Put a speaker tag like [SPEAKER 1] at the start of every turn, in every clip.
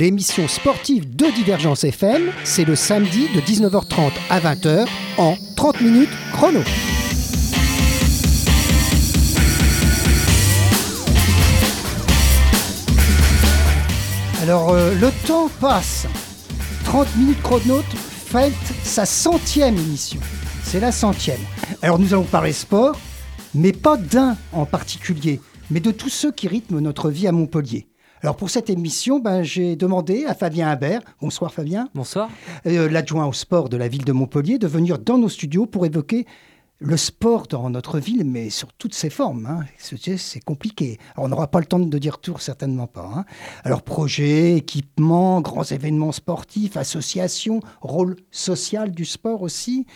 [SPEAKER 1] 30 minutes chrono, l'émission sportive de Divergence FM, c'est le samedi de 19h30 à 20h en 30 minutes chrono. Alors euh, le temps passe. 30 minutes chrono fête sa centième émission. C'est la centième. Alors nous allons parler sport, mais pas d'un en particulier, mais de tous ceux qui rythment notre vie à Montpellier. Alors pour cette émission, ben, j'ai demandé à Fabien Imbert, bonsoir Fabien,
[SPEAKER 2] Bonsoir.
[SPEAKER 1] euh, l'adjoint au sport de la ville de Montpellier, de venir dans nos studios pour évoquer le sport dans notre ville, mais sur toutes ses formes. hein. C'est compliqué. Alors, on n'aura pas le temps de dire tout, certainement pas. hein. Alors, projets, équipements, grands événements sportifs, associations, rôle social du sport aussi.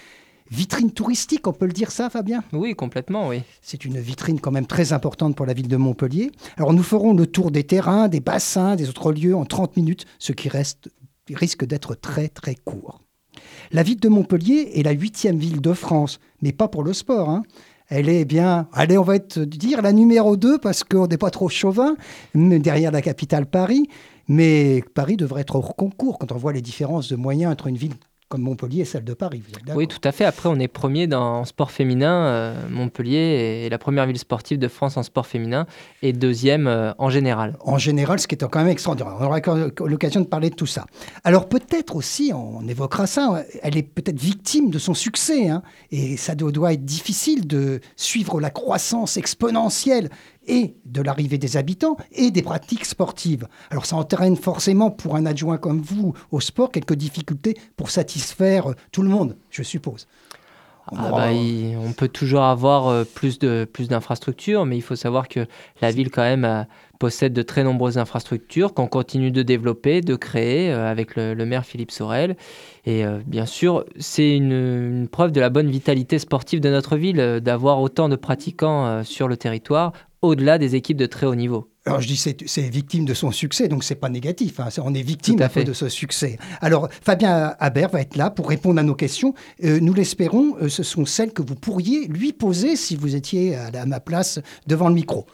[SPEAKER 1] Vitrine touristique, on peut le dire ça, Fabien?
[SPEAKER 2] Oui, complètement, oui.
[SPEAKER 1] c'est une vitrine quand même très importante pour la ville de Montpellier. Alors nous ferons le tour des terrains, des bassins, des autres lieux en 30 minutes, ce qui reste, risque d'être très très court. La ville de Montpellier est la huitième ville de France, mais pas pour le sport. hein. Elle est bien, allez, on va être, dire la numéro 2 parce qu'on n'est pas trop chauvin, mais derrière la capitale Paris. Mais Paris devrait être hors concours quand on voit les différences de moyens entre une ville comme Montpellier et celle de Paris. Vous êtes d'accord
[SPEAKER 2] Oui, tout à fait. Après, on est premier dans en sport féminin. euh, Montpellier est la première ville sportive de France en sport féminin et deuxième euh, en général.
[SPEAKER 1] en général, ce qui est quand même extraordinaire. On aura l'occasion de parler de tout ça. Alors peut-être aussi, on évoquera ça, elle est peut-être victime de son succès, hein, et ça doit être difficile de suivre la croissance exponentielle et de l'arrivée des habitants et des pratiques sportives. Alors ça entraîne forcément pour un adjoint comme vous au sport quelques difficultés pour satisfaire euh, tout le monde, je suppose. On
[SPEAKER 2] Ah
[SPEAKER 1] aura-
[SPEAKER 2] bah, il- on peut toujours avoir euh, plus de plus d'infrastructures, mais il faut savoir que la ville quand même euh, possède de très nombreuses infrastructures qu'on continue de développer, de créer euh, avec le, le maire Philippe Sorel. Et euh, bien sûr, c'est une, une preuve de la bonne vitalité sportive de notre ville euh, d'avoir autant de pratiquants sur le territoire, au-delà des équipes de très haut niveau.
[SPEAKER 1] Alors je dis c'est victime de son succès, donc c'est pas négatif. hein, on est victime
[SPEAKER 2] à fait.
[SPEAKER 1] de ce succès. Alors Fabien Haber va être là pour répondre à nos questions. Euh, nous l'espérons, euh, ce sont celles que vous pourriez lui poser si vous étiez à ma place devant le micro.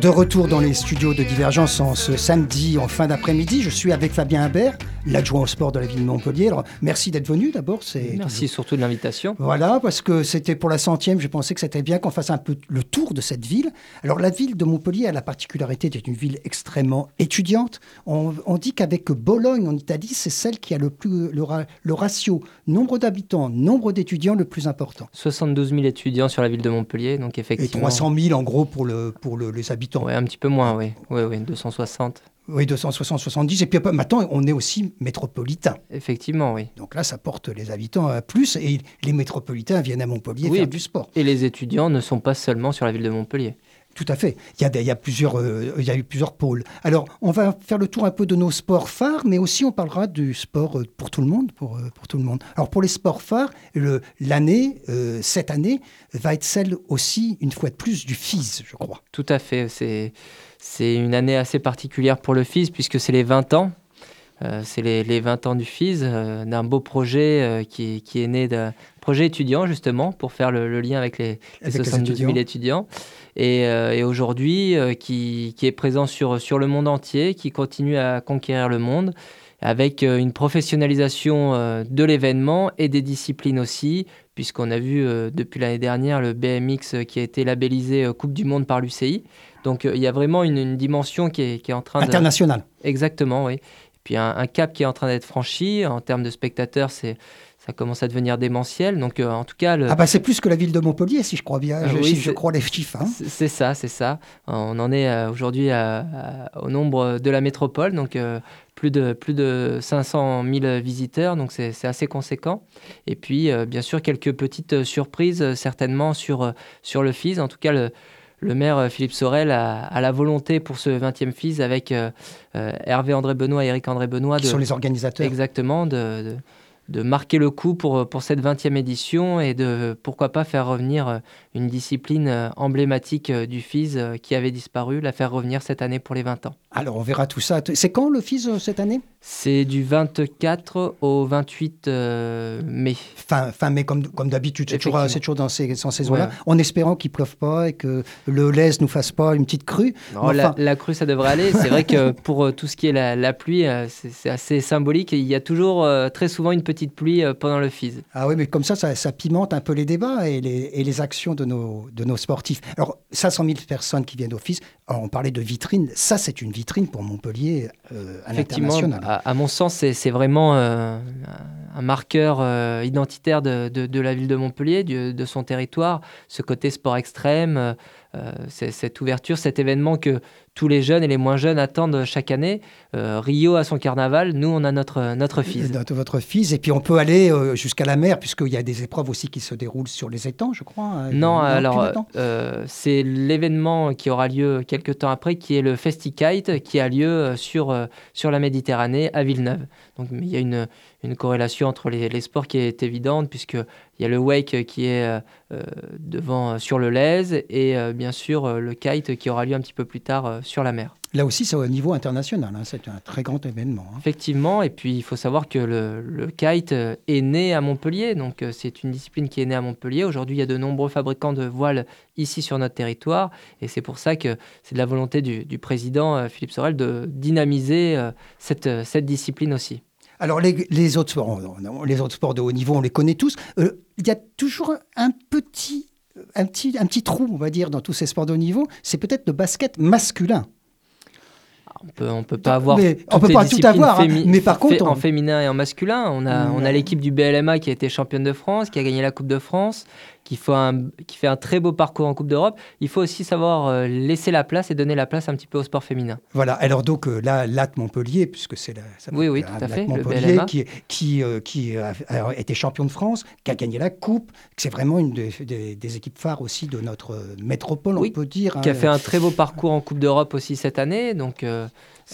[SPEAKER 1] De retour dans les studios de Divergence en ce samedi en fin d'après-midi, je suis avec Fabien Imbert, l'adjoint au sport de la ville de Montpellier. Alors, merci d'être venu d'abord. c'est-
[SPEAKER 2] Merci surtout de l'invitation.
[SPEAKER 1] Voilà, parce que c'était pour la centième, j'ai pensé que c'était bien qu'on fasse un peu le tour de cette ville. Alors la ville de Montpellier a la particularité d'être une ville extrêmement étudiante. On, on dit qu'avec Bologne en Italie, c'est celle qui a le, plus, le, ra- le ratio nombre d'habitants, nombre d'étudiants le plus important.
[SPEAKER 2] 72 000 étudiants sur la ville de Montpellier, donc
[SPEAKER 1] Et
[SPEAKER 2] effectivement.
[SPEAKER 1] 300 000 en gros pour, le, pour le- les habitants.
[SPEAKER 2] Ouais, un petit peu moins, oui. Oui, oui, 260.
[SPEAKER 1] Oui, 260, 70. Et puis maintenant, on est aussi métropolitain.
[SPEAKER 2] Effectivement, oui.
[SPEAKER 1] Donc là, ça porte les habitants à plus et les métropolitains viennent à Montpellier
[SPEAKER 2] Oui,
[SPEAKER 1] faire du sport.
[SPEAKER 2] Et les étudiants ne sont pas seulement sur la ville de Montpellier.
[SPEAKER 1] Tout à fait. Il y a, plusieurs, euh, il y a eu plusieurs pôles. Alors, on va faire le tour un peu de nos sports phares, mais aussi on parlera du sport euh, pour tout le monde. Pour, euh, pour tout le monde. Alors, pour les sports phares, l'année, cette année, va être celle aussi, une fois de plus, du FIS, je crois.
[SPEAKER 2] Tout à fait. C'est une année assez particulière pour le FIS puisque c'est les 20 ans. Euh, c'est les, les 20 ans du FIS, euh, d'un beau projet euh, qui, qui est né d'un projet étudiant justement pour faire le, le lien avec les, les
[SPEAKER 1] Avec les
[SPEAKER 2] 72 000
[SPEAKER 1] étudiants.
[SPEAKER 2] Et, et aujourd'hui, qui, qui est présent sur, sur le monde entier, qui continue à conquérir le monde, avec une professionnalisation de l'événement et des disciplines aussi, puisqu'on a vu depuis l'année dernière le BMX qui a été labellisé Coupe du Monde par l'UCI. Donc il y a vraiment une, une dimension qui est, qui est en train de...
[SPEAKER 1] International.
[SPEAKER 2] Exactement, oui. Puis un, un cap qui est en train d'être franchi. En termes de spectateurs, c'est, ça commence à devenir démentiel. Donc euh, en tout cas, le,
[SPEAKER 1] Ah bah c'est plus que la ville de Montpellier, si je crois bien, je,
[SPEAKER 2] oui,
[SPEAKER 1] si je crois les chiffres. hein.
[SPEAKER 2] c'est c'est ça, c'est ça. On en est euh, aujourd'hui au nombre de la métropole, donc euh, plus, de, plus de 500 000 visiteurs, donc c'est assez conséquent. Et puis, euh, bien sûr, quelques petites surprises, euh, certainement, sur, euh, sur le FIS. En tout cas, le, le maire euh, Philippe Sorel a, a la volonté pour ce 20e FIS avec euh, euh, Hervé André Benoît et Eric André Benoît
[SPEAKER 1] Qui
[SPEAKER 2] de,
[SPEAKER 1] sont les organisateurs.
[SPEAKER 2] Exactement, de, de, de marquer le coup pour, pour cette 20e édition et de pourquoi pas faire revenir une discipline euh, emblématique euh, du FIS euh, qui avait disparu, la faire revenir cette année pour les 20 ans.
[SPEAKER 1] Alors on verra tout ça. C'est quand le FIS cette année?
[SPEAKER 2] C'est du 24 au 28 euh, mai.
[SPEAKER 1] fin, fin mai comme, comme d'habitude. C'est toujours, dans ces, ces.
[SPEAKER 2] Ouais.
[SPEAKER 1] En espérant qu'il pleuve pas et que le lèse nous fasse pas une petite crue.
[SPEAKER 2] Non, la, crue, ça devrait aller. C'est vrai que pour tout ce qui est la, la pluie, c'est assez symbolique. Il y a toujours très souvent une petite pluie pendant le FIS.
[SPEAKER 1] Ah oui, mais comme ça, ça, ça pimente un peu les débats et les, et les actions de nos, de nos sportifs. Alors, 500 000 personnes qui viennent alors, on parlait de vitrine, ça c'est une vitrine pour Montpellier euh, à
[SPEAKER 2] Effectivement,
[SPEAKER 1] l'international.
[SPEAKER 2] à, à mon sens, c'est vraiment euh, un marqueur euh, identitaire de, de- de la ville de Montpellier, du- de son territoire, ce côté sport extrême, euh, cette ouverture, cet événement que tous les jeunes et les moins jeunes attendent chaque année. Euh, Rio a son carnaval, nous on a notre, notre fils.
[SPEAKER 1] Dans votre FIS, et puis on peut aller euh, jusqu'à la mer, puisqu'il y a des épreuves aussi qui se déroulent sur les étangs, je crois. hein.
[SPEAKER 2] Non, alors euh, c'est l'événement qui aura lieu quelques temps après, qui est le FestiKite, qui a lieu euh, sur, euh, sur la Méditerranée à Villeneuve. Donc il y a une, une corrélation entre les, les sports qui est évidente, puisqu'il y a le wake qui est euh, euh, devant euh, sur le Lez, et euh, bien sûr euh, le kite qui aura lieu un petit peu plus tard euh, sur la mer.
[SPEAKER 1] Là aussi, c'est au niveau international, hein, c'est un très grand événement. hein.
[SPEAKER 2] Effectivement, et puis il faut savoir que le, le kite euh, est né à Montpellier, donc euh, c'est une discipline qui est née à Montpellier. Aujourd'hui, il y a de nombreux fabricants de voiles ici sur notre territoire, et c'est pour ça que c'est de la volonté du, du président euh, Philippe Sorel de dynamiser cette, cette discipline aussi.
[SPEAKER 1] Alors, les, les autres sports, les autres sports de haut niveau, on les connaît tous. Euh, Il y a toujours un petit, un, petit, un petit trou, on va dire, dans tous ces sports de haut niveau. C'est peut-être le basket masculin.
[SPEAKER 2] On peut, on peut pas avoir
[SPEAKER 1] Mais on peut pas tout avoir, hein. Mais par contre, on-
[SPEAKER 2] en féminin et en masculin, on a, on a l'équipe du BLMA qui a été championne de France, qui a gagné la Coupe de France, qui fait un, qui fait un très beau parcours en Coupe d'Europe. Il faut aussi savoir euh, laisser la place et donner la place un petit peu au sport féminin.
[SPEAKER 1] Voilà, alors donc euh, là, Latte Montpellier, puisque c'est la, ça
[SPEAKER 2] Oui, oui, tout à fait,
[SPEAKER 1] Montpellier qui, qui, euh, qui a, a été champion de France, qui a gagné la Coupe, c'est vraiment une des, des- des équipes phares aussi de notre métropole,
[SPEAKER 2] Oui,
[SPEAKER 1] on peut dire.
[SPEAKER 2] qui a
[SPEAKER 1] hein.
[SPEAKER 2] fait un très beau parcours en Coupe d'Europe aussi cette année. Donc, euh,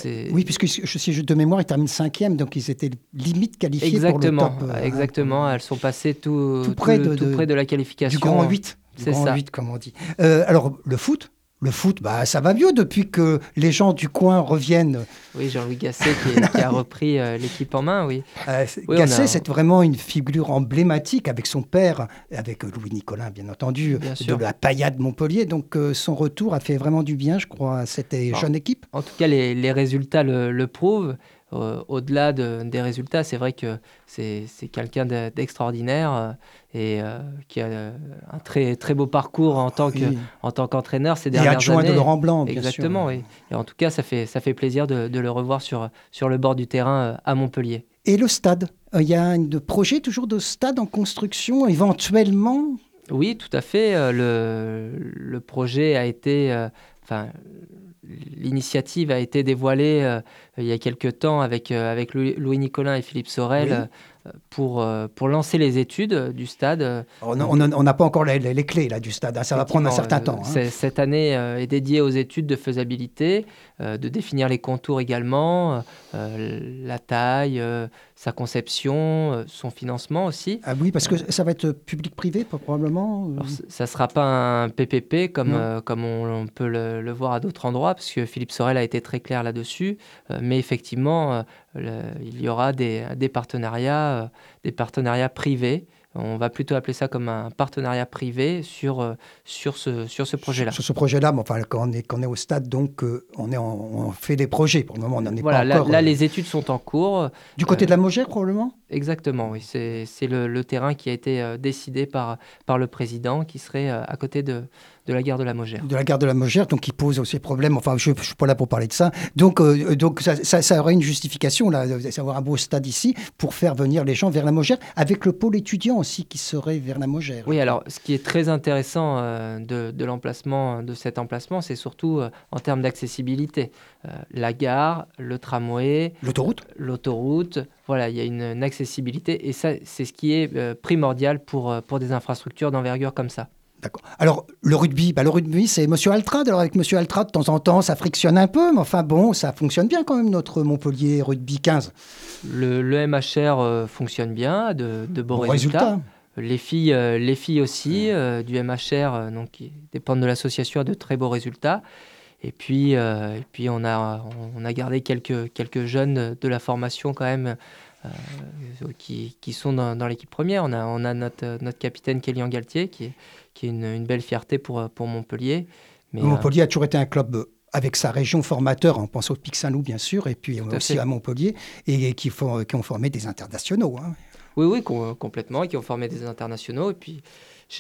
[SPEAKER 1] Oui, puisque je suis de mémoire, ils terminent cinquième, donc ils étaient limite qualifiés
[SPEAKER 2] exactement,
[SPEAKER 1] pour le top. euh,
[SPEAKER 2] exactement. Elles sont passées tout,
[SPEAKER 1] Tout près de-
[SPEAKER 2] tout
[SPEAKER 1] de-
[SPEAKER 2] près de la
[SPEAKER 1] Du
[SPEAKER 2] qualification.
[SPEAKER 1] grand 8. Du
[SPEAKER 2] C'est
[SPEAKER 1] grand
[SPEAKER 2] ça.
[SPEAKER 1] 8, comme on dit. Euh, alors, le foot le foot, bah, ça va mieux depuis que les gens du coin reviennent.
[SPEAKER 2] Oui, Jean-Louis Gasset qui, est- qui a repris euh, l'équipe en main, oui.
[SPEAKER 1] Euh,
[SPEAKER 2] Oui,
[SPEAKER 1] Gasset,
[SPEAKER 2] a-
[SPEAKER 1] c'est vraiment une figure emblématique avec son père, avec Louis Nicolin, bien entendu,
[SPEAKER 2] Bien
[SPEAKER 1] de la paillade Montpellier. Donc, euh, son retour a fait vraiment du bien, je crois, à cette jeune équipe.
[SPEAKER 2] En tout cas, les, les résultats le, le prouvent. Euh, au-delà de- des résultats, c'est vrai que c'est quelqu'un de- d'extraordinaire euh, et euh, qui a euh, un très, très beau parcours en tant
[SPEAKER 1] Oui.
[SPEAKER 2] qu'entraîneur ces
[SPEAKER 1] Et
[SPEAKER 2] dernières
[SPEAKER 1] adjoint
[SPEAKER 2] années.
[SPEAKER 1] de Laurent Blanc, bien
[SPEAKER 2] Exactement,
[SPEAKER 1] sûr.
[SPEAKER 2] Et en tout cas, ça fait, ça fait plaisir de, de le revoir sur, sur le bord du terrain euh, à Montpellier.
[SPEAKER 1] Et le stade Euh, Il y a un projet toujours de stade en construction, éventuellement?
[SPEAKER 2] Oui, tout à fait. euh, Le, le projet a été, euh, enfin, l'initiative a été dévoilée euh, il y a quelques temps avec, euh, avec Louis Nicolin et Philippe Sorel
[SPEAKER 1] Oui.
[SPEAKER 2] euh, pour, euh, pour lancer les études euh, du stade. euh,
[SPEAKER 1] On n'a pas encore les, clés là, du stade, hein, ça va prendre un certain temps.
[SPEAKER 2] euh,
[SPEAKER 1] hein.
[SPEAKER 2] Cette année euh, est dédiée aux études de faisabilité, euh, de définir les contours également, euh, la taille, euh, sa conception, euh, son financement aussi.
[SPEAKER 1] Ah oui, parce que ça va être public-privé probablement. euh.
[SPEAKER 2] Alors, ça ne sera pas un PPP comme, euh, on, on peut le, le voir à d'autres endroits, parce que Philippe Sorel a été très clair là-dessus. Euh, mais effectivement, euh, le- il y aura des, des partenariats, euh, des partenariats privés. On va plutôt appeler ça comme un partenariat privé sur, euh, sur ce, sur ce projet-là.
[SPEAKER 1] Sur ce projet-là, mais enfin, quand on est, quand on est au stade, donc euh, on, est en- on fait des projets. Pour le moment, on n'en est
[SPEAKER 2] Voilà,
[SPEAKER 1] pas
[SPEAKER 2] là,
[SPEAKER 1] encore.
[SPEAKER 2] là,
[SPEAKER 1] euh,
[SPEAKER 2] les études sont en cours.
[SPEAKER 1] Du côté
[SPEAKER 2] euh,
[SPEAKER 1] de la Mogère, probablement?
[SPEAKER 2] Exactement, oui. C'est le, le terrain qui a été décidé par, par le président, qui serait à côté de, de la gare de la Mogère.
[SPEAKER 1] de la gare de la Mogère, donc qui pose aussi problème. Enfin, je ne suis pas là pour parler de ça. Donc, euh, donc ça, ça, ça aurait une justification, là, d'avoir un beau stade ici, pour faire venir les gens vers la Mogère, avec le pôle étudiant aussi qui serait vers la Mogère.
[SPEAKER 2] Oui, alors ce qui est très intéressant euh, de, de l'emplacement, de cet emplacement, c'est surtout euh, en termes d'accessibilité. Euh, la gare, le tramway,
[SPEAKER 1] L'autoroute
[SPEAKER 2] l'autoroute, voilà, il y a une, une accessibilité et ça, c'est ce qui est euh, primordial pour, euh, pour des infrastructures d'envergure comme ça.
[SPEAKER 1] D'accord. Alors, le rugby, bah, le rugby, c'est Monsieur Altrad. Alors, avec Monsieur Altrad, de temps en temps, ça frictionne un peu, mais enfin, bon, ça fonctionne bien quand même, notre Montpellier Rugby 15.
[SPEAKER 2] Le, le MHR euh, fonctionne bien, de, de bons
[SPEAKER 1] Bon
[SPEAKER 2] résultats.
[SPEAKER 1] résultat.
[SPEAKER 2] Les filles, euh, les filles aussi, euh, du MHR, donc, qui dépendent de l'association, a de très beaux résultats. Et puis, et puis on, a, on a gardé quelques, quelques jeunes de la formation quand même qui, qui sont dans, dans l'équipe première. On a, on a notre, notre capitaine Kélian Galtier qui est, qui est une, une belle fierté pour, pour Montpellier. Mais, euh,
[SPEAKER 1] Montpellier a toujours été un club euh, avec sa région formateur, on pense au Pic Saint-Loup bien sûr, et puis
[SPEAKER 2] à
[SPEAKER 1] aussi
[SPEAKER 2] fait.
[SPEAKER 1] à Montpellier, et qui, font, qui ont formé des internationaux. hein.
[SPEAKER 2] oui, oui, com- complètement, et qui ont formé des internationaux. Et puis,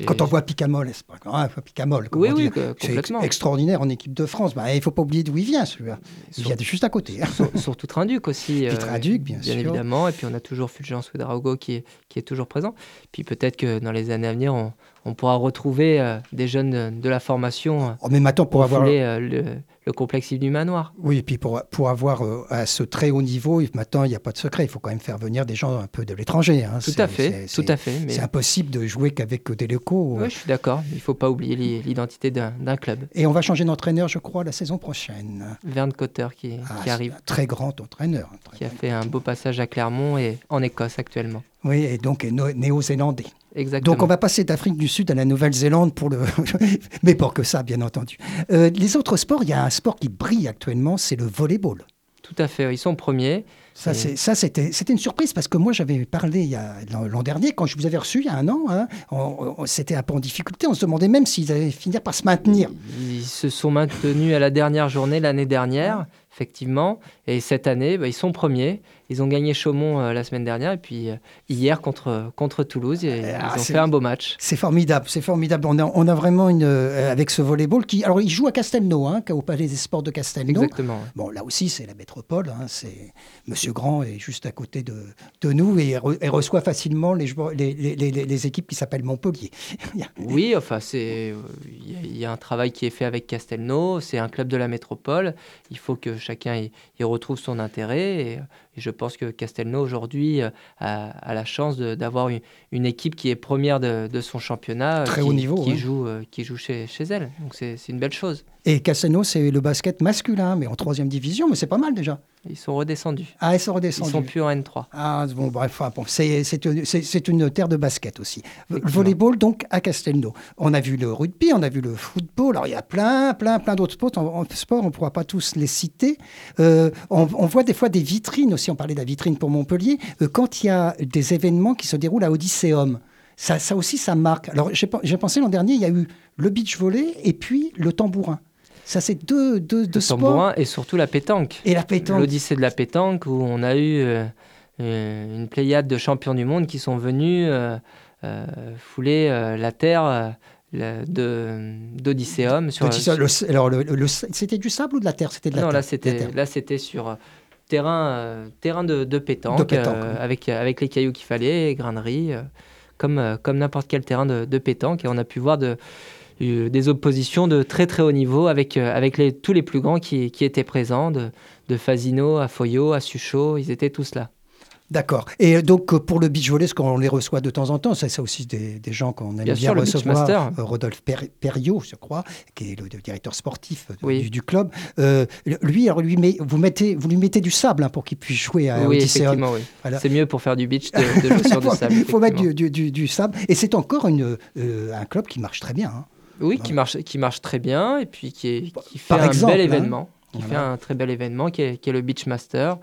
[SPEAKER 1] Quand on voit Picamol, c'est pas grave, Picamol,
[SPEAKER 2] Oui, oui,
[SPEAKER 1] c'est ex- extraordinaire en équipe de France. Bah, il ne faut pas oublier d'où il vient, celui-là. Il vient de juste à côté. hein.
[SPEAKER 2] sur, surtout Trinduc aussi.
[SPEAKER 1] Trinduc, bien sûr.
[SPEAKER 2] évidemment. Et puis on a toujours Fulgence Ouedraogo qui est, qui est toujours présent. Puis peut-être que dans les années à venir, on, on pourra retrouver euh, des jeunes de, la formation euh,
[SPEAKER 1] Oh, mais maintenant, pour
[SPEAKER 2] pour
[SPEAKER 1] avoir,
[SPEAKER 2] fouler euh, le, le complexe du Manoir.
[SPEAKER 1] oui, et puis pour, pour avoir à ce très haut niveau, maintenant, il n'y a pas de secret. Il faut quand même faire venir des gens un peu de l'étranger. hein.
[SPEAKER 2] Tout à fait,
[SPEAKER 1] c'est-
[SPEAKER 2] tout à fait. Mais
[SPEAKER 1] C'est impossible de jouer qu'avec des locaux.
[SPEAKER 2] ouais, je suis d'accord. Il ne faut pas oublier l'i- l'identité d'un d'un club.
[SPEAKER 1] Et on va changer d'entraîneur, je crois, la saison prochaine.
[SPEAKER 2] Verne Cotter qui,
[SPEAKER 1] Ah,
[SPEAKER 2] qui arrive,
[SPEAKER 1] Un très grand entraîneur. très
[SPEAKER 2] qui a fait un beau passage à Clermont et en Écosse actuellement.
[SPEAKER 1] Oui, et donc néo-zélandais.
[SPEAKER 2] Exactement.
[SPEAKER 1] Donc on va passer d'Afrique du Sud à la Nouvelle-Zélande pour le... Mais pas que ça, bien entendu. Euh, les autres sports, il y a un sport qui brille actuellement, c'est le volleyball.
[SPEAKER 2] Tout à fait. Ils sont premiers.
[SPEAKER 1] Ça,
[SPEAKER 2] Et-
[SPEAKER 1] c'est- ça, c'était c'était une surprise parce que moi, j'avais parlé il y a- l'an l'an dernier, quand je vous avais reçu il y a un an, hein, on- on- c'était un peu en difficulté. On se demandait même s'ils allaient finir par se maintenir.
[SPEAKER 2] Ils se sont maintenus à la dernière journée l'année dernière, effectivement. Et cette année, bah, ils sont premiers. Ils ont gagné Chaumont euh, la semaine dernière. Et puis euh, hier contre, contre Toulouse, et
[SPEAKER 1] Ah,
[SPEAKER 2] ils ont fait un beau match.
[SPEAKER 1] C'est formidable, c'est formidable. On a, on a vraiment une. euh, avec ce volleyball qui. Alors, il joue à Castelnau, hein, au Palais des Sports de Castelnau.
[SPEAKER 2] Exactement.
[SPEAKER 1] Bon, là aussi, c'est la métropole. hein, c'est Monsieur Grand est juste à côté de, de nous et, re- et reçoit facilement les, joueurs- les, les- les- les équipes qui s'appellent Montpellier.
[SPEAKER 2] Oui, enfin, c'est il y, y a un travail qui est fait avec Castelnau. C'est un club de la métropole. Il faut que chacun y, retrouve son intérêt. Et je pense que Castelnau aujourd'hui euh, a, a la chance d'avoir une, une équipe qui est première de, de son championnat, euh,
[SPEAKER 1] Très
[SPEAKER 2] qui,
[SPEAKER 1] haut niveau,
[SPEAKER 2] qui joue, euh, qui joue chez, chez elle. Donc c'est une belle chose.
[SPEAKER 1] Et Castelnau, c'est le basket masculin, mais en troisième division, mais c'est pas mal déjà.
[SPEAKER 2] Ils sont redescendus.
[SPEAKER 1] Ah, ils sont
[SPEAKER 2] Ils
[SPEAKER 1] redescendus.
[SPEAKER 2] sont plus en N3.
[SPEAKER 1] Ah, bon, bref, enfin, bon, c'est une, terre de basket aussi. Volleyball, donc, à Castelnau. On a vu le rugby, on a vu le football. Alors, il y a plein, plein, plein d'autres sports. En, en sport, on ne pourra pas tous les citer. Euh, on, on voit des fois des vitrines aussi. On parlait de la vitrine pour Montpellier. Euh, quand il y a des événements qui se déroulent à Odysseum, ça, ça aussi, ça marque. Alors, j'ai pen- j'ai pensé l'an dernier, il y a eu le beach volley et puis le tambourin. Ça, c'est deux, deux, deux
[SPEAKER 2] Le
[SPEAKER 1] sports.
[SPEAKER 2] tambourin et surtout la pétanque.
[SPEAKER 1] Et la pétanque.
[SPEAKER 2] L'Odyssée de la pétanque, où on a eu euh, euh, une pléiade de champions du monde qui sont venus euh, euh, fouler la terre d'Odysseum. sur-
[SPEAKER 1] le- alors, le- le- c'était du sable ou de la terre? C'était de la
[SPEAKER 2] non,
[SPEAKER 1] terre.
[SPEAKER 2] là c'était
[SPEAKER 1] terre.
[SPEAKER 2] là c'était sur terrain euh, terrain de, de pétanque,
[SPEAKER 1] De pétanque,
[SPEAKER 2] euh,
[SPEAKER 1] oui.
[SPEAKER 2] avec avec les cailloux qu'il fallait, les graineries, euh, comme comme n'importe quel terrain de, de pétanque. Et on a pu voir de euh, des oppositions de très très haut niveau avec avec les, tous les plus grands qui, qui étaient présents, de, de Fasino à Foyot à Suchot, ils étaient tous là.
[SPEAKER 1] D'accord. Et donc, euh, pour le beach volley, ce qu'on les reçoit de temps en temps, ça, c'est aussi des, des gens qu'on aime bien,
[SPEAKER 2] Bien sûr,
[SPEAKER 1] recevoir. Euh, Rodolphe Per- Perriot, je crois, qui est le, le directeur sportif de-
[SPEAKER 2] Oui.
[SPEAKER 1] du, du club. Euh, lui, alors, lui met- vous, mettez, vous lui mettez du sable hein, pour qu'il puisse jouer à
[SPEAKER 2] oui, effectivement, oui.
[SPEAKER 1] Voilà.
[SPEAKER 2] C'est mieux pour faire du beach de, sur du sable.
[SPEAKER 1] Il faut mettre du, du- du- du sable. Et c'est encore une, euh, un club qui marche très bien. hein.
[SPEAKER 2] Oui, qui marche, qui marche très bien et puis qui, est- qui fait
[SPEAKER 1] Par
[SPEAKER 2] un
[SPEAKER 1] exemple,
[SPEAKER 2] bel
[SPEAKER 1] hein.
[SPEAKER 2] événement. Qui
[SPEAKER 1] Voilà.
[SPEAKER 2] fait un très bel événement qui est, qui est le Beachmaster, euh,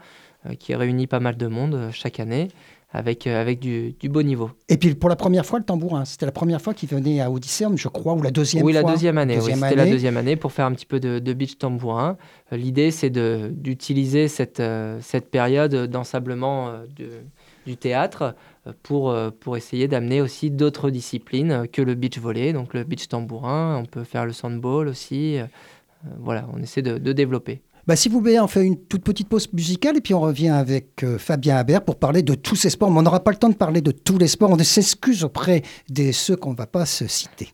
[SPEAKER 2] qui réunit pas mal de monde euh, chaque année avec, euh, avec du, du beau niveau.
[SPEAKER 1] Et puis, pour la première fois, le tambourin. C'était la première fois qu'il venait à Odysseum, je crois, ou la deuxième
[SPEAKER 2] oui,
[SPEAKER 1] fois.
[SPEAKER 2] la deuxième année. oui,
[SPEAKER 1] Deuxième
[SPEAKER 2] C'était la deuxième année pour faire un petit peu de, de beach tambourin. Euh, L'idée, c'est de- d'utiliser cette, euh, cette période d'ensablement euh, de- du théâtre euh, pour, euh, pour essayer d'amener aussi d'autres disciplines euh, que le beach volley, donc le beach tambourin. On peut faire le sandball aussi. euh, euh, voilà, on essaie de, de développer.
[SPEAKER 1] Si vous voulez, on fait une toute petite pause musicale et puis on revient avec euh, Fabien Habert pour parler de tous ces sports. Mais on n'aura pas le temps de parler de tous les sports. On s'excuse auprès de ceux qu'on ne va pas se citer.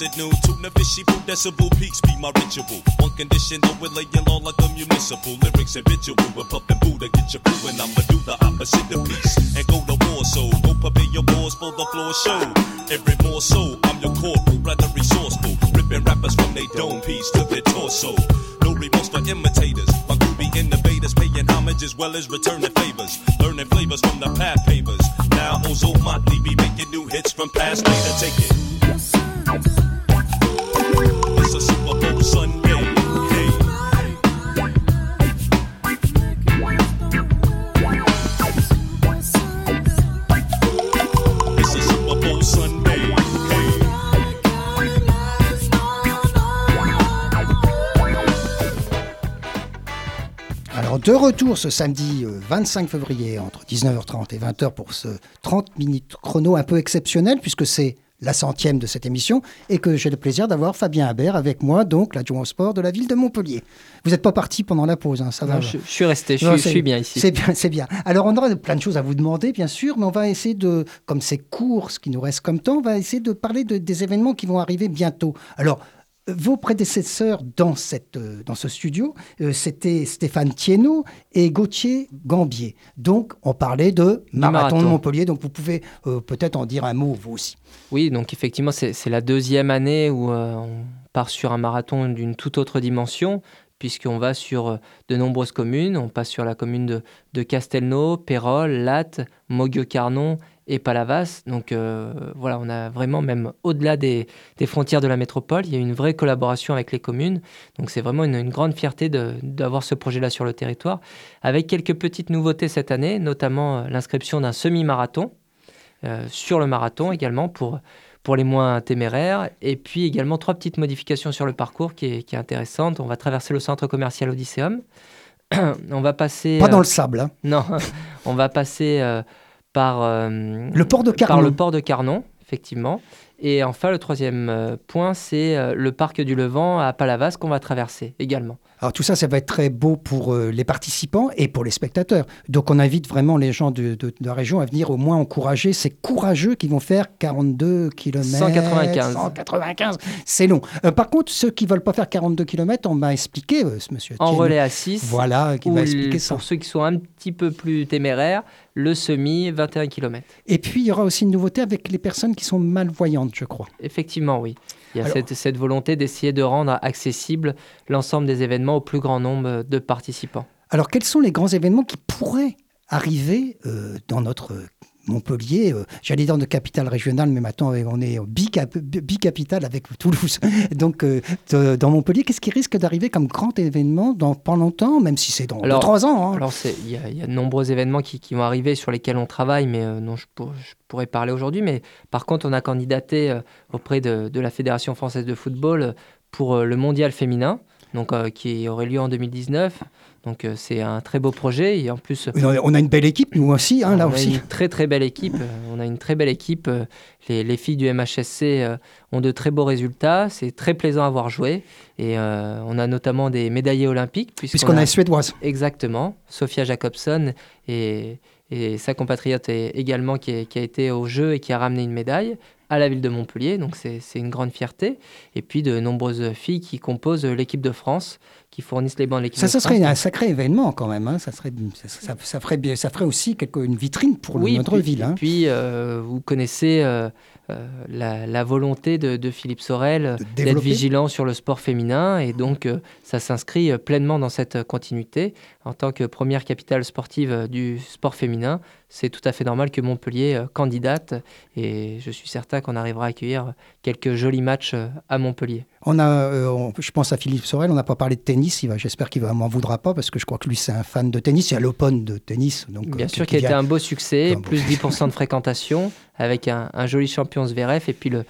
[SPEAKER 3] Metaphorically medicinal. Tuna fishy food decibel peaks be my ritual. One condition, though we're laying low like a municipal. Lyrics habitual, with puffin' Buddha, get your crew, and I'ma do the opposite of peace. And go to war, so go prepare your wars for the floor show. Every more so, I'm your corporal, rather resourceful. Ripping rappers from their dome piece to their torso. No remorse for imitators. My groovy innovators paying homage as well as returning favors. Learning flavors from the path pavers. Now oh, Ozo Motley be making new hits from past later. Take it. A Super Bowl Sunday. Hey. It's a Super Bowl Sunday. Hey.
[SPEAKER 1] Alors, de retour ce samedi euh, 25 février entre 19h30 et 20h pour ce 30 minutes chrono un peu exceptionnel puisque c'est la centième de cette émission et que j'ai le plaisir d'avoir Fabien Habert avec moi, donc l'adjoint au sport de la ville de Montpellier. Vous n'êtes pas parti pendant la pause, hein, ça va
[SPEAKER 2] je, je suis resté, je,
[SPEAKER 1] Non,
[SPEAKER 2] suis- je
[SPEAKER 1] c'est-
[SPEAKER 2] suis bien ici.
[SPEAKER 1] C'est bien, c'est bien. Alors, on aura plein de choses à vous demander, bien sûr, mais on va essayer de, comme c'est court, ce qui nous reste comme temps, on va essayer de parler de- des événements qui vont arriver bientôt. Alors, Vos prédécesseurs dans, cette, euh, dans ce studio, euh, c'était Stéphane Thienot et Gauthier Gambier. Donc, on parlait de marathon, de. Montpellier. Donc, vous pouvez euh, peut-être en dire un mot, vous aussi.
[SPEAKER 2] Oui, donc effectivement, c'est la deuxième année où euh, on part sur un marathon d'une toute autre dimension, puisqu'on va sur de nombreuses communes. On passe sur la commune de, de Castelnau, Pérol, Latte, Mogueux-Carnon et Palavas. Donc euh, voilà, on a vraiment, même au-delà des, des frontières de la métropole, il y a une vraie collaboration avec les communes. Donc c'est vraiment une, une grande fierté d'avoir ce projet-là sur le territoire, avec quelques petites nouveautés cette année, notamment euh, l'inscription d'un semi-marathon euh, sur le marathon également pour, pour les moins téméraires. Et puis également trois petites modifications sur le parcours qui est, qui est intéressante. On va traverser le centre commercial Odysseum. on va passer...
[SPEAKER 1] Pas
[SPEAKER 2] euh,
[SPEAKER 1] dans le sable. hein.
[SPEAKER 2] Non, on va passer euh, par, euh,
[SPEAKER 1] Le port de
[SPEAKER 2] par
[SPEAKER 1] Carnon.
[SPEAKER 2] le port de Carnon, effectivement. Et enfin, le troisième euh, point, c'est euh, le parc du Levant à Palavas qu'on va traverser également.
[SPEAKER 1] Alors tout ça, ça va être très beau pour euh, les participants et pour les spectateurs. Donc on invite vraiment les gens de, de- de la région à venir au moins encourager ces courageux qui vont faire 42 km.
[SPEAKER 2] 195.
[SPEAKER 1] 195, c'est long. Euh, par contre, ceux qui veulent pas faire 42 km, on m'a expliqué, euh, ce monsieur.
[SPEAKER 2] En relais à 6,
[SPEAKER 1] Voilà, qui
[SPEAKER 2] le-
[SPEAKER 1] expliquer ça.
[SPEAKER 2] pour ceux qui sont un petit peu plus téméraires, le semi, 21 km.
[SPEAKER 1] Et puis il y aura aussi une nouveauté avec les personnes qui sont malvoyantes, je crois.
[SPEAKER 2] Effectivement, oui. Il y a
[SPEAKER 1] Alors-
[SPEAKER 2] cette, cette volonté d'essayer de rendre accessible l'ensemble des événements au plus grand nombre de participants.
[SPEAKER 1] Alors quels sont les grands événements qui pourraient arriver euh, dans notre Montpellier, euh, j'allais dire de capitale régionale, mais maintenant euh, on est bicap- bicapitale avec Toulouse. Donc euh, de- dans Montpellier, qu'est-ce qui risque d'arriver comme grand événement dans pas longtemps, même si c'est dans
[SPEAKER 2] Alors-
[SPEAKER 1] trois ans hein.
[SPEAKER 2] Alors, il y, a- il y a de nombreux événements qui, qui vont arriver sur lesquels on travaille, mais euh, dont je, pour- je pourrais parler aujourd'hui. Mais par contre, on a candidaté auprès de, de la Fédération française de football pour le mondial féminin, donc, qui aurait lieu en 2019. Donc, euh, c'est un très beau projet. Et en plus,
[SPEAKER 1] On a- On a une belle équipe, nous aussi, hein, là
[SPEAKER 2] on a
[SPEAKER 1] aussi.
[SPEAKER 2] une très très belle équipe. euh, On a une très belle équipe. euh, Les, les filles du MHSC euh, ont de très beaux résultats. C'est très plaisant à voir jouer. Et euh, on a notamment des médaillés olympiques.
[SPEAKER 1] Puisqu'on a les Suédoises.
[SPEAKER 2] Exactement. Sophia Jacobson et, et sa compatriote est- également qui, est- qui a été au jeu et qui a ramené une médaille à la ville de Montpellier. Donc c'est une grande fierté. Et puis de nombreuses filles qui composent l'équipe de France, qui fournissent les bancs de l'équipe
[SPEAKER 1] Ça, serait un sacré événement quand même. hein. Ça, serait, ça, ferait, bien- ça ferait aussi quelque, une vitrine pour
[SPEAKER 2] oui,
[SPEAKER 1] notre
[SPEAKER 2] puis,
[SPEAKER 1] ville.
[SPEAKER 2] Et
[SPEAKER 1] hein.
[SPEAKER 2] puis, euh, vous connaissez euh, euh, la, la volonté de, de Philippe Sorel d'être vigilant sur le sport féminin. Et donc, euh, ça s'inscrit pleinement dans cette continuité. En tant que première capitale sportive du sport féminin, c'est tout à fait normal que Montpellier candidate. Et je suis certain qu'on arrivera à accueillir quelques jolis matchs euh, à Montpellier.
[SPEAKER 1] On a, euh, on- je pense à Philippe Sorel, on n'a pas parlé de tennis. J'espère qu'il ne m'en voudra pas parce que je crois que lui, c'est un fan de tennis. Il y a l'Open de tennis. Donc,
[SPEAKER 2] Bien
[SPEAKER 1] euh,
[SPEAKER 2] sûr
[SPEAKER 1] qui
[SPEAKER 2] qu'il a été un beau succès, plus 10% de fréquentation, avec un, un joli champion Zverev, et puis le,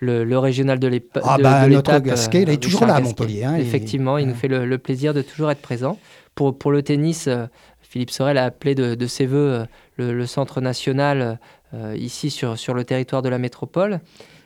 [SPEAKER 2] le, le régional de l'ép-
[SPEAKER 1] Ah bah,
[SPEAKER 2] de
[SPEAKER 1] notre Gasquet, il est toujours là à. Montpellier, hein, et-
[SPEAKER 2] Effectivement, il nous fait le, le plaisir de toujours être présent. Pour, pour le tennis, euh, Philippe Sorel a appelé de, de ses voeux euh, le, le centre national euh, ici sur, sur le territoire de la métropole.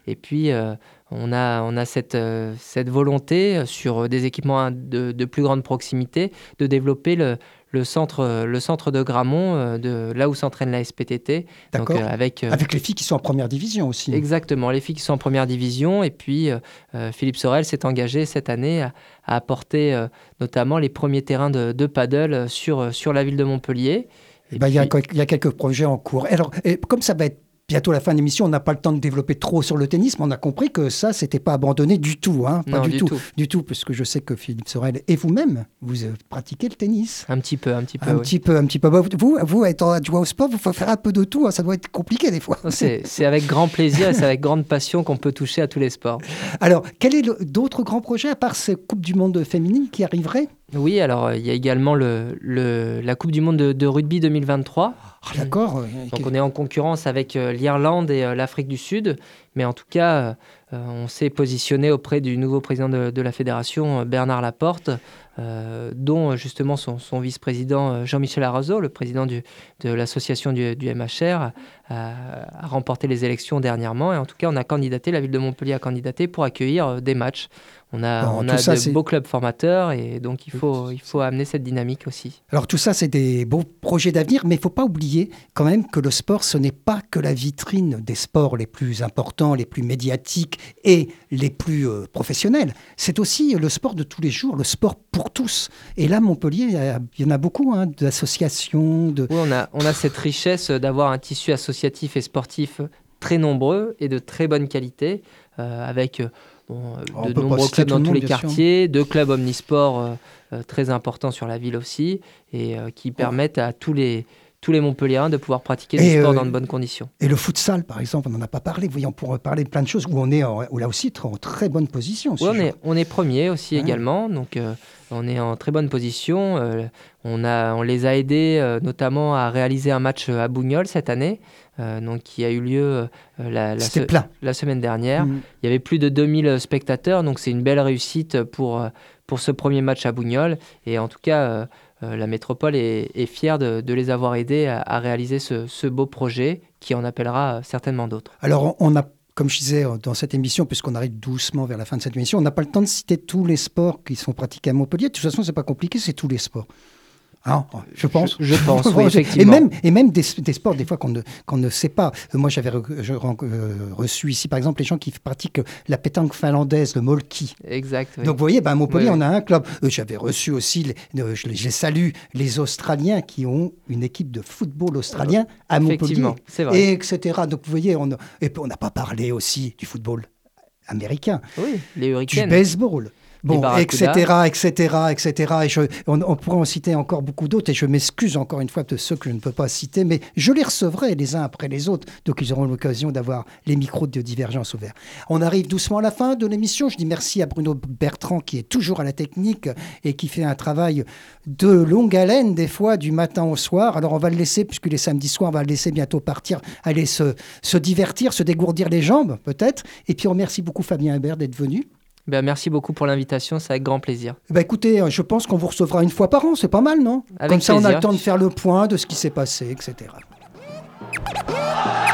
[SPEAKER 2] Et puis, euh, on a, on a cette, euh, cette volonté euh, sur des équipements de, de plus grande proximité de développer le, le, centre, le centre de Gramont, de, là où s'entraîne la SPTT. Donc,
[SPEAKER 1] D'accord.
[SPEAKER 2] euh, avec, euh,
[SPEAKER 1] Avec les filles qui sont en première division aussi.
[SPEAKER 2] Exactement, les filles qui sont en première division. Et puis, euh, Philippe Sorel s'est engagé cette année à, à apporter notamment les premiers terrains de, de paddle sur, sur la ville de Montpellier.
[SPEAKER 1] Eh ben, Il y, y a quelques projets en cours. Alors, et comme ça va être bientôt la fin de l'émission, on n'a pas le temps de développer trop sur le tennis, mais on a compris que ça, c'était pas abandonné du tout. Hein, pas
[SPEAKER 2] Non,
[SPEAKER 1] du,
[SPEAKER 2] du
[SPEAKER 1] tout,
[SPEAKER 2] tout.
[SPEAKER 1] Du tout, parce que je sais que Philippe Sorel et vous-même, vous euh, pratiquez le tennis.
[SPEAKER 2] Un petit peu, un petit peu.
[SPEAKER 1] Un
[SPEAKER 2] oui.
[SPEAKER 1] petit peu, un petit peu. Bah, Vous, vous, étant adjoint au sport, vous faut faire un peu de tout. hein, ça doit être compliqué des fois.
[SPEAKER 2] C'est avec grand plaisir et c'est avec grande passion qu'on peut toucher à tous les sports.
[SPEAKER 1] Alors, quel est d'autres grands projets à part cette Coupe du Monde féminine qui arriverait
[SPEAKER 2] Oui, alors euh, il y a également le, le- la Coupe du Monde de, de rugby 2023.
[SPEAKER 1] Ah, D'accord. euh,
[SPEAKER 2] Donc on est en concurrence avec euh, l'Irlande et l'Afrique du Sud, mais en tout cas, on s'est positionné auprès du nouveau président de, de la fédération, Bernard Laporte, euh, dont justement son, son vice-président Jean-Michel Arrazo, le président du- de l'association du, du MHR, a, a remporté les élections dernièrement. Et en tout cas, on a candidaté, la ville de Montpellier a candidaté pour accueillir des matchs. On a,
[SPEAKER 1] Bon,
[SPEAKER 2] on a
[SPEAKER 1] ça,
[SPEAKER 2] de beaux clubs formateurs et donc il faut, il faut amener cette dynamique aussi.
[SPEAKER 1] Alors tout ça, c'est des beaux projets d'avenir, mais il ne faut pas oublier quand même que le sport, ce n'est pas que la vitrine des sports les plus importants, les plus médiatiques et les plus euh, professionnels. C'est aussi le sport de tous les jours, le sport pour tous. Et là, Montpellier, il y a- il y en a beaucoup hein, d'associations, de...
[SPEAKER 2] Oui, on a, on a cette richesse d'avoir un tissu associatif et sportif très nombreux et de très bonne qualité, euh, avec euh, bon, euh, de nombreux clubs dans
[SPEAKER 1] le
[SPEAKER 2] tous les
[SPEAKER 1] bien sûr.
[SPEAKER 2] quartiers, deux clubs omnisports euh, euh, très importants sur la ville aussi, et qui permettent à tous les, tous les Montpelliérains de pouvoir pratiquer
[SPEAKER 1] Et,
[SPEAKER 2] sport
[SPEAKER 1] euh,
[SPEAKER 2] dans de bonnes conditions.
[SPEAKER 1] Et le futsal, par exemple, on n'en a pas parlé. On pourrait parler de plein de choses où on est en- où là aussi en très bonne position. si
[SPEAKER 2] Oui, on est, on est premier aussi également, donc euh, on est en très bonne position. Euh, on, a, on les a aidés notamment à réaliser un match à Bougnols cette année, donc qui a eu lieu euh, la, la
[SPEAKER 1] C'était
[SPEAKER 2] se-
[SPEAKER 1] plein.
[SPEAKER 2] la semaine dernière.
[SPEAKER 1] Mm.
[SPEAKER 2] Il y avait plus de 2000 spectateurs, donc c'est une belle réussite pour, euh, pour ce premier match à Bougnols. Et en tout cas, euh, euh, la métropole est, est fière de, de les avoir aidés à, à réaliser ce, ce beau projet qui en appellera euh, certainement d'autres.
[SPEAKER 1] Alors, on- a, comme je disais euh, dans cette émission, puisqu'on arrive doucement vers la fin de cette émission, on n'a pas le temps de citer tous les sports qui sont pratiqués à Montpellier. De toute façon, c'est pas compliqué, c'est tous les sports. Hein, je pense.
[SPEAKER 2] Je, je pense, oui,
[SPEAKER 1] Et
[SPEAKER 2] effectivement.
[SPEAKER 1] même, et même des, des sports, des fois, qu'on ne, qu'on ne sait pas. Euh, Moi, j'avais re- euh, reçu ici, par exemple, les gens qui pratiquent la pétanque finlandaise, le molki.
[SPEAKER 2] Exact. oui.
[SPEAKER 1] Donc, vous voyez, ben, à Montpellier,
[SPEAKER 2] Oui,
[SPEAKER 1] on a un club. Euh, J'avais reçu aussi, les- je, les- salue, les Australiens qui ont une équipe de football australien à Montpellier.
[SPEAKER 2] Effectivement, c'est vrai.
[SPEAKER 1] Et etc. Donc, vous voyez, on, n'a pas parlé aussi du football américain,
[SPEAKER 2] Oui, les
[SPEAKER 1] du baseball. Bon, etc., etc., etc. Et je, on, on pourrait en citer encore beaucoup d'autres, et je m'excuse encore une fois de ceux que je ne peux pas citer, mais je les recevrai les uns après les autres, donc ils auront l'occasion d'avoir les micros de divergence ouverts. On arrive doucement à la fin de l'émission. Je dis merci à Bruno Bertrand qui est toujours à la technique et qui fait un travail de longue haleine, des fois, du matin au soir. Alors on va le laisser, puisque les samedis soirs, on va le laisser bientôt partir, aller se, se divertir, se dégourdir les jambes, peut-être. Et puis on remercie beaucoup Fabien Hébert d'être venu.
[SPEAKER 2] Ben, merci beaucoup pour l'invitation, c'est avec grand plaisir.
[SPEAKER 1] Bah écoutez, euh, je pense qu'on vous recevra une fois par an, c'est pas mal, non?
[SPEAKER 2] Avec
[SPEAKER 1] Comme ça, on a le temps de faire le point de ce qui s'est passé, etc. «